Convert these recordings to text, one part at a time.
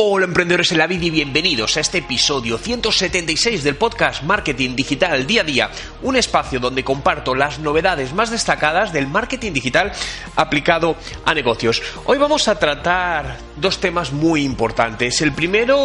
Hola emprendedores en la vida y bienvenidos a este episodio 176 del podcast Marketing Digital Día a Día, un espacio donde comparto las novedades más destacadas del marketing digital aplicado a negocios. Hoy vamos a tratar dos temas muy importantes. El primero,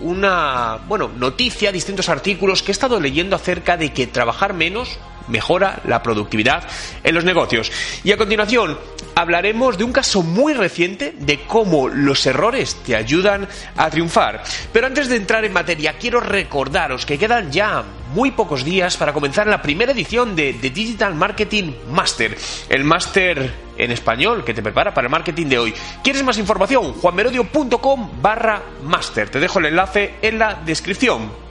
una, bueno, noticia, distintos artículos que he estado leyendo acerca de que trabajar menos mejora la productividad en los negocios. Y a continuación hablaremos de un caso muy reciente de cómo los errores te ayudan a triunfar. Pero antes de entrar en materia, quiero recordaros que quedan ya muy pocos días para comenzar la primera edición de The Digital Marketing Master, el máster en español que te prepara para el marketing de hoy. ¿Quieres más información? juanmerodio.com barra master. Te dejo el enlace en la descripción.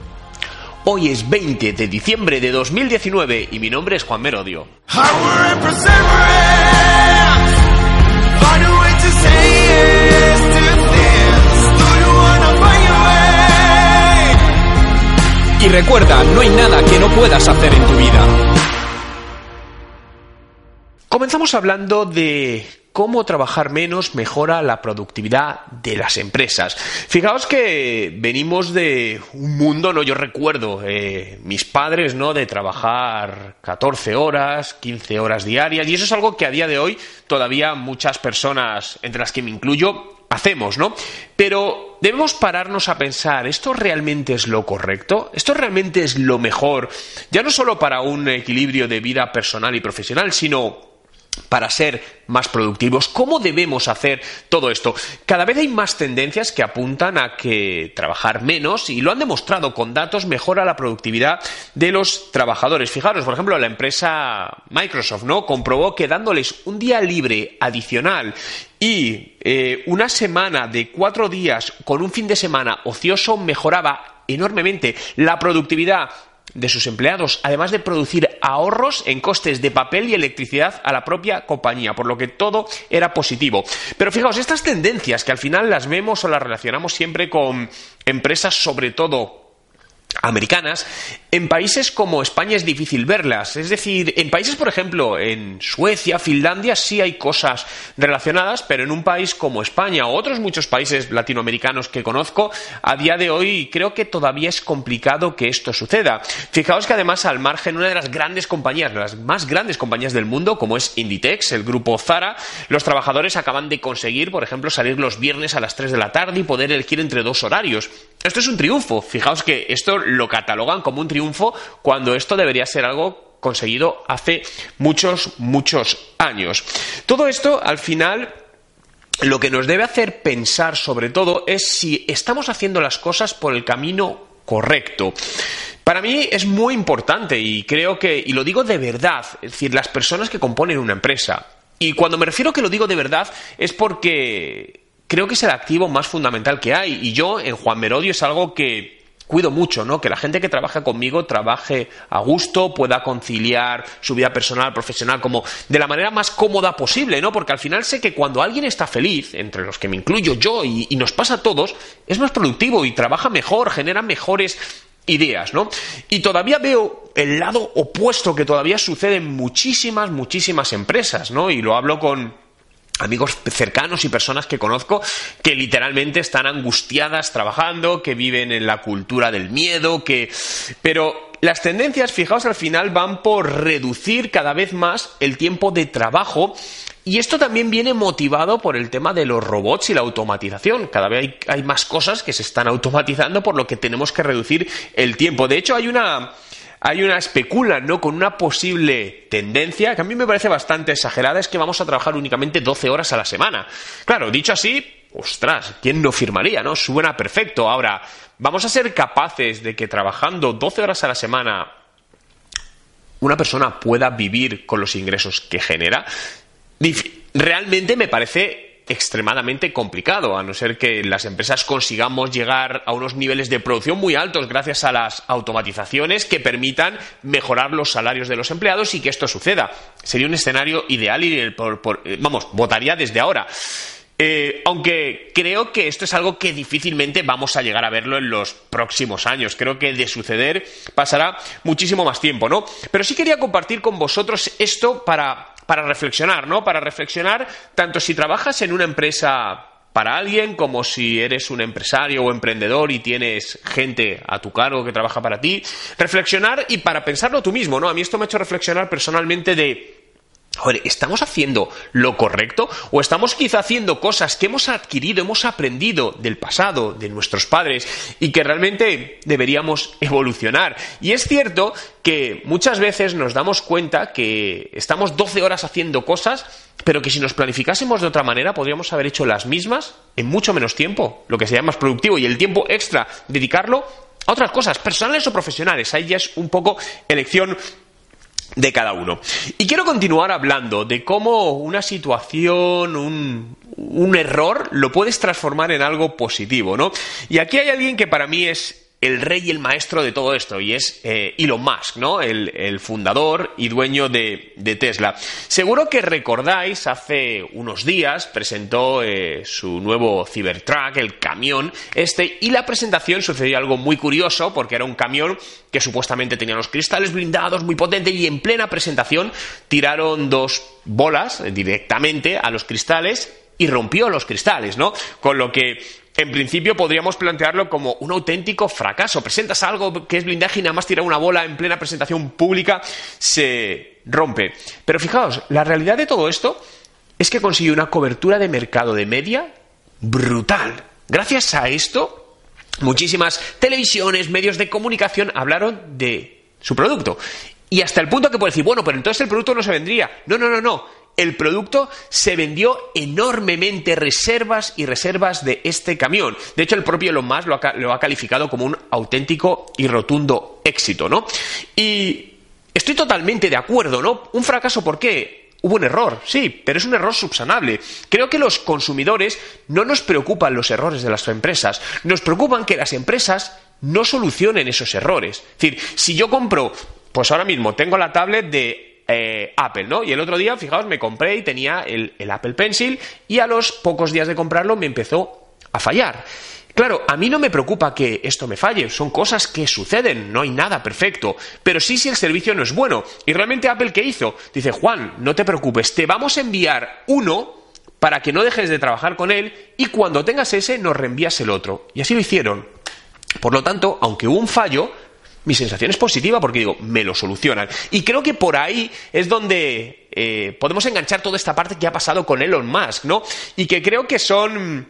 Hoy es 20 de diciembre de 2019 y mi nombre es Juan Merodio. Y recuerda, no hay nada que no puedas hacer en tu vida. Comenzamos hablando de cómo trabajar menos mejora la productividad de las empresas. Fijaos que venimos de un mundo, no yo recuerdo, eh, mis padres, ¿no? De trabajar 14 horas, 15 horas diarias, y eso es algo que a día de hoy todavía muchas personas, entre las que me incluyo, hacemos, ¿no? Pero debemos pararnos a pensar, ¿esto realmente es lo correcto? ¿Esto realmente es lo mejor? Ya no solo para un equilibrio de vida personal y profesional, sino para ser más productivos. ¿Cómo debemos hacer todo esto? Cada vez hay más tendencias que apuntan a que trabajar menos y lo han demostrado con datos mejora la productividad de los trabajadores. Fijaros, por ejemplo, la empresa Microsoft, ¿no? Comprobó que dándoles un día libre adicional y eh, una semana de cuatro días con un fin de semana ocioso mejoraba enormemente la productividad de sus empleados, además de producir ahorros en costes de papel y electricidad a la propia compañía, por lo que todo era positivo. Pero fijaos, estas tendencias que al final las vemos o las relacionamos siempre con empresas, sobre todo americanas, en países como España es difícil verlas. Es decir, en países, por ejemplo, en Suecia, Finlandia, sí hay cosas relacionadas, pero en un país como España o otros muchos países latinoamericanos que conozco, a día de hoy creo que todavía es complicado que esto suceda. Fijaos que además, al margen, una de las grandes compañías, las más grandes compañías del mundo, como es Inditex, el grupo Zara, los trabajadores acaban de conseguir, por ejemplo, salir los viernes a las 3 de la tarde y poder elegir entre dos horarios. Esto es un triunfo. Fijaos que esto lo catalogan como un triunfo cuando esto debería ser algo conseguido hace muchos, muchos años. Todo esto, al final, lo que nos debe hacer pensar sobre todo es si estamos haciendo las cosas por el camino correcto. Para mí es muy importante y creo que, y lo digo de verdad, es decir, las personas que componen una empresa, y cuando me refiero que lo digo de verdad es porque creo que es el activo más fundamental que hay. Y yo, en Juan Merodio, es algo que cuido mucho, ¿no? Que la gente que trabaja conmigo trabaje a gusto, pueda conciliar su vida personal, profesional, como de la manera más cómoda posible, ¿no? Porque al final sé que cuando alguien está feliz, entre los que me incluyo yo y, nos pasa a todos, es más productivo y trabaja mejor, genera mejores ideas, ¿no? Y todavía veo el lado opuesto que todavía sucede en muchísimas, muchísimas empresas, ¿no? Y lo hablo con amigos cercanos y personas que conozco que literalmente están angustiadas trabajando, que viven en la cultura del miedo, que... Pero las tendencias, fijaos, al final van por reducir cada vez más el tiempo de trabajo y esto también viene motivado por el tema de los robots y la automatización. Cada vez hay, hay más cosas que se están automatizando por lo que tenemos que reducir el tiempo. De hecho, hay una hay una especula, ¿no? Con una posible tendencia que a mí me parece bastante exagerada, es que vamos a trabajar únicamente 12 horas a la semana. Claro, dicho así, ostras, ¿quién no firmaría, no? Suena perfecto. Ahora, ¿vamos a ser capaces de que trabajando 12 horas a la semana una persona pueda vivir con los ingresos que genera? Realmente me parece extremadamente complicado, a no ser que las empresas consigamos llegar a unos niveles de producción muy altos gracias a las automatizaciones que permitan mejorar los salarios de los empleados y que esto suceda. Sería un escenario ideal y, eh, vamos, votaría desde ahora. Eh, aunque creo que esto es algo que difícilmente vamos a llegar a verlo en los próximos años. Creo que de suceder pasará muchísimo más tiempo, ¿no? Pero sí quería compartir con vosotros esto para para reflexionar, ¿no? Para reflexionar tanto si trabajas en una empresa para alguien como si eres un empresario o emprendedor y tienes gente a tu cargo que trabaja para ti. Reflexionar y para pensarlo tú mismo, ¿no? A mí esto me ha hecho reflexionar personalmente de Joder, ¿estamos haciendo lo correcto? ¿O estamos quizá haciendo cosas que hemos adquirido, hemos aprendido del pasado, de nuestros padres, y que realmente deberíamos evolucionar? Y es cierto que muchas veces nos damos cuenta que estamos 12 horas haciendo cosas, pero que si nos planificásemos de otra manera podríamos haber hecho las mismas en mucho menos tiempo, lo que sería más productivo, y el tiempo extra dedicarlo a otras cosas, personales o profesionales. Ahí ya es un poco elección de cada uno. Y quiero continuar hablando de cómo una situación, un, un, error, lo puedes transformar en algo positivo, ¿no? Y aquí hay alguien que para mí es el rey y el maestro de todo esto, y es eh, Elon Musk, ¿no? El, fundador y dueño de, Tesla. Seguro que recordáis, hace unos días presentó eh, su nuevo Cybertruck, el camión este, y la presentación sucedió algo muy curioso, porque era un camión que supuestamente tenía los cristales blindados, muy potente, y en plena presentación tiraron dos bolas directamente a los cristales y rompió los cristales, ¿no? Con lo que en principio podríamos plantearlo como un auténtico fracaso. Presentas algo que es blindaje y nada más tirar una bola en plena presentación pública se rompe. Pero fijaos, la realidad de todo esto es que consiguió una cobertura de mercado de media brutal. Gracias a esto, muchísimas televisiones, medios de comunicación hablaron de su producto. Y hasta el punto que puede decir, bueno, pero entonces el producto no se vendría. No, no, no, no el producto se vendió enormemente reservas y reservas de este camión. De hecho, el propio Elon Musk lo ha, calificado como un auténtico y rotundo éxito, ¿no? Y estoy totalmente de acuerdo, ¿no? Un fracaso, ¿por qué? Hubo un error, sí, pero es un error subsanable. Creo que los consumidores no nos preocupan los errores de las empresas, nos preocupan que las empresas no solucionen esos errores. Es decir, si yo compro, pues ahora mismo tengo la tablet de eh, Apple, ¿no? Y el otro día, fijaos, me compré y tenía el, el Apple Pencil y a los pocos días de comprarlo me empezó a fallar. Claro, a mí no me preocupa que esto me falle, son cosas que suceden, no hay nada perfecto, pero sí si el servicio no es bueno. Y realmente Apple, ¿qué hizo? Dice, Juan, no te preocupes, te vamos a enviar uno para que no dejes de trabajar con él y cuando tengas ese nos reenvías el otro. Y así lo hicieron. Por lo tanto, aunque hubo un fallo, mi sensación es positiva porque digo, me lo solucionan. Y creo que por ahí es donde eh, podemos enganchar toda esta parte que ha pasado con Elon Musk, ¿no? Y que creo que son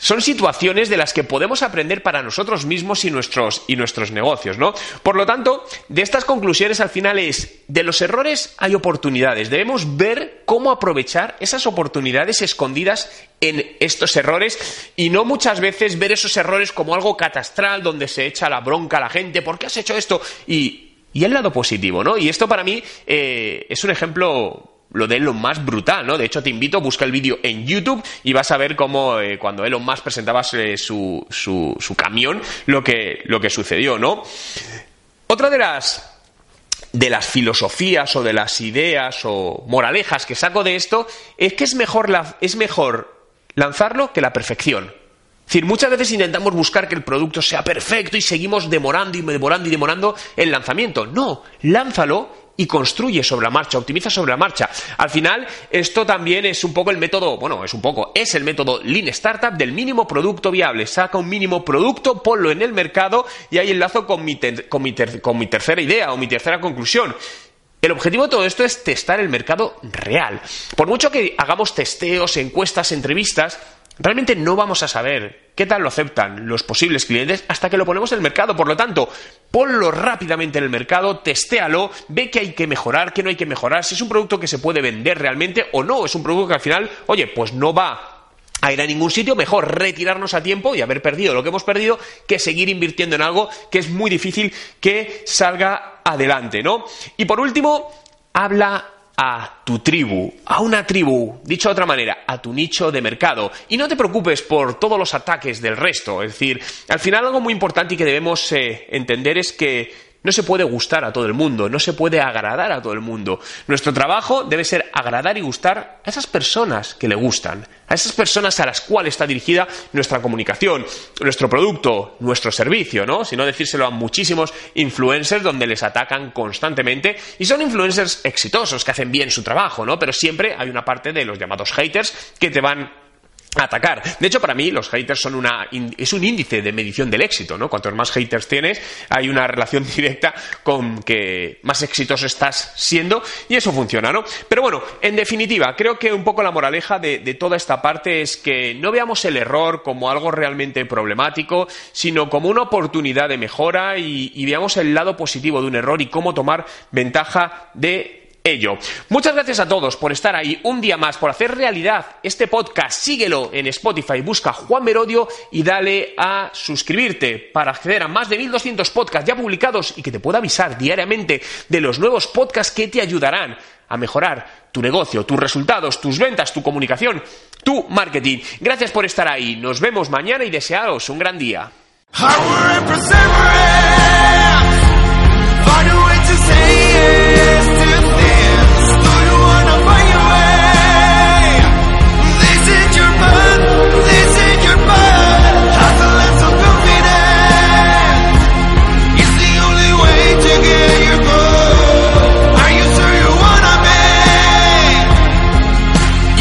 son situaciones de las que podemos aprender para nosotros mismos y nuestros, y nuestros negocios, ¿no? Por lo tanto, de estas conclusiones al final es, de los errores hay oportunidades. Debemos ver cómo aprovechar esas oportunidades escondidas en estos errores y no muchas veces ver esos errores como algo catastral donde se echa la bronca a la gente, ¿por qué has hecho esto? Y, y el lado positivo, ¿no? Y esto para mí eh, es un ejemplo lo de Elon Musk brutal, ¿no? De hecho, te invito, busca el vídeo en YouTube y vas a ver cómo eh, cuando Elon Musk presentaba eh, su, su, su, camión, lo que, lo que sucedió, ¿no? Otra de las de las filosofías o de las ideas o moralejas que saco de esto es que es mejor, la, es mejor lanzarlo que la perfección. Es decir, muchas veces intentamos buscar que el producto sea perfecto y seguimos demorando y demorando y demorando el lanzamiento. No, lánzalo y construye sobre la marcha, optimiza sobre la marcha. Al final, esto también es un poco el método, bueno, es un poco, es el método Lean Startup del mínimo producto viable. Saca un mínimo producto, ponlo en el mercado y ahí enlazo con mi, con mi, con mi tercera idea o mi tercera conclusión. El objetivo de todo esto es testar el mercado real. Por mucho que hagamos testeos, encuestas, entrevistas, realmente no vamos a saber qué tal lo aceptan los posibles clientes hasta que lo ponemos en el mercado. Por lo tanto, ponlo rápidamente en el mercado, testéalo, ve qué hay que mejorar, qué no hay que mejorar, si es un producto que se puede vender realmente o no, es un producto que al final, oye, pues no va a ir a ningún sitio, mejor retirarnos a tiempo y haber perdido lo que hemos perdido que seguir invirtiendo en algo que es muy difícil que salga adelante, ¿no? Y por último, habla a tu tribu, a una tribu, dicho de otra manera, a tu nicho de mercado. Y no te preocupes por todos los ataques del resto. Es decir, al final algo muy importante y que debemos eh, entender es que no se puede gustar a todo el mundo, no se puede agradar a todo el mundo. Nuestro trabajo debe ser agradar y gustar a esas personas que le gustan, a esas personas a las cuales está dirigida nuestra comunicación, nuestro producto, nuestro servicio, ¿no? Si no decírselo a muchísimos influencers donde les atacan constantemente y son influencers exitosos que hacen bien su trabajo, ¿no? Pero siempre hay una parte de los llamados haters que te van atacar. De hecho, para mí los haters son una es un índice de medición del éxito, ¿no? Cuantos más haters tienes, hay una relación directa con que más exitoso estás siendo y eso funciona, ¿no? Pero bueno, en definitiva, creo que un poco la moraleja de, toda esta parte es que no veamos el error como algo realmente problemático, sino como una oportunidad de mejora y, y veamos el lado positivo de un error y cómo tomar ventaja de ello. Muchas gracias a todos por estar ahí un día más, por hacer realidad este podcast. Síguelo en Spotify, busca Juan Merodio y dale a suscribirte para acceder a más de 1200 podcasts ya publicados y que te pueda avisar diariamente de los nuevos podcasts que te ayudarán a mejorar tu negocio, tus resultados, tus ventas, tu comunicación, tu marketing. Gracias por estar ahí. Nos vemos mañana y desearos un gran día.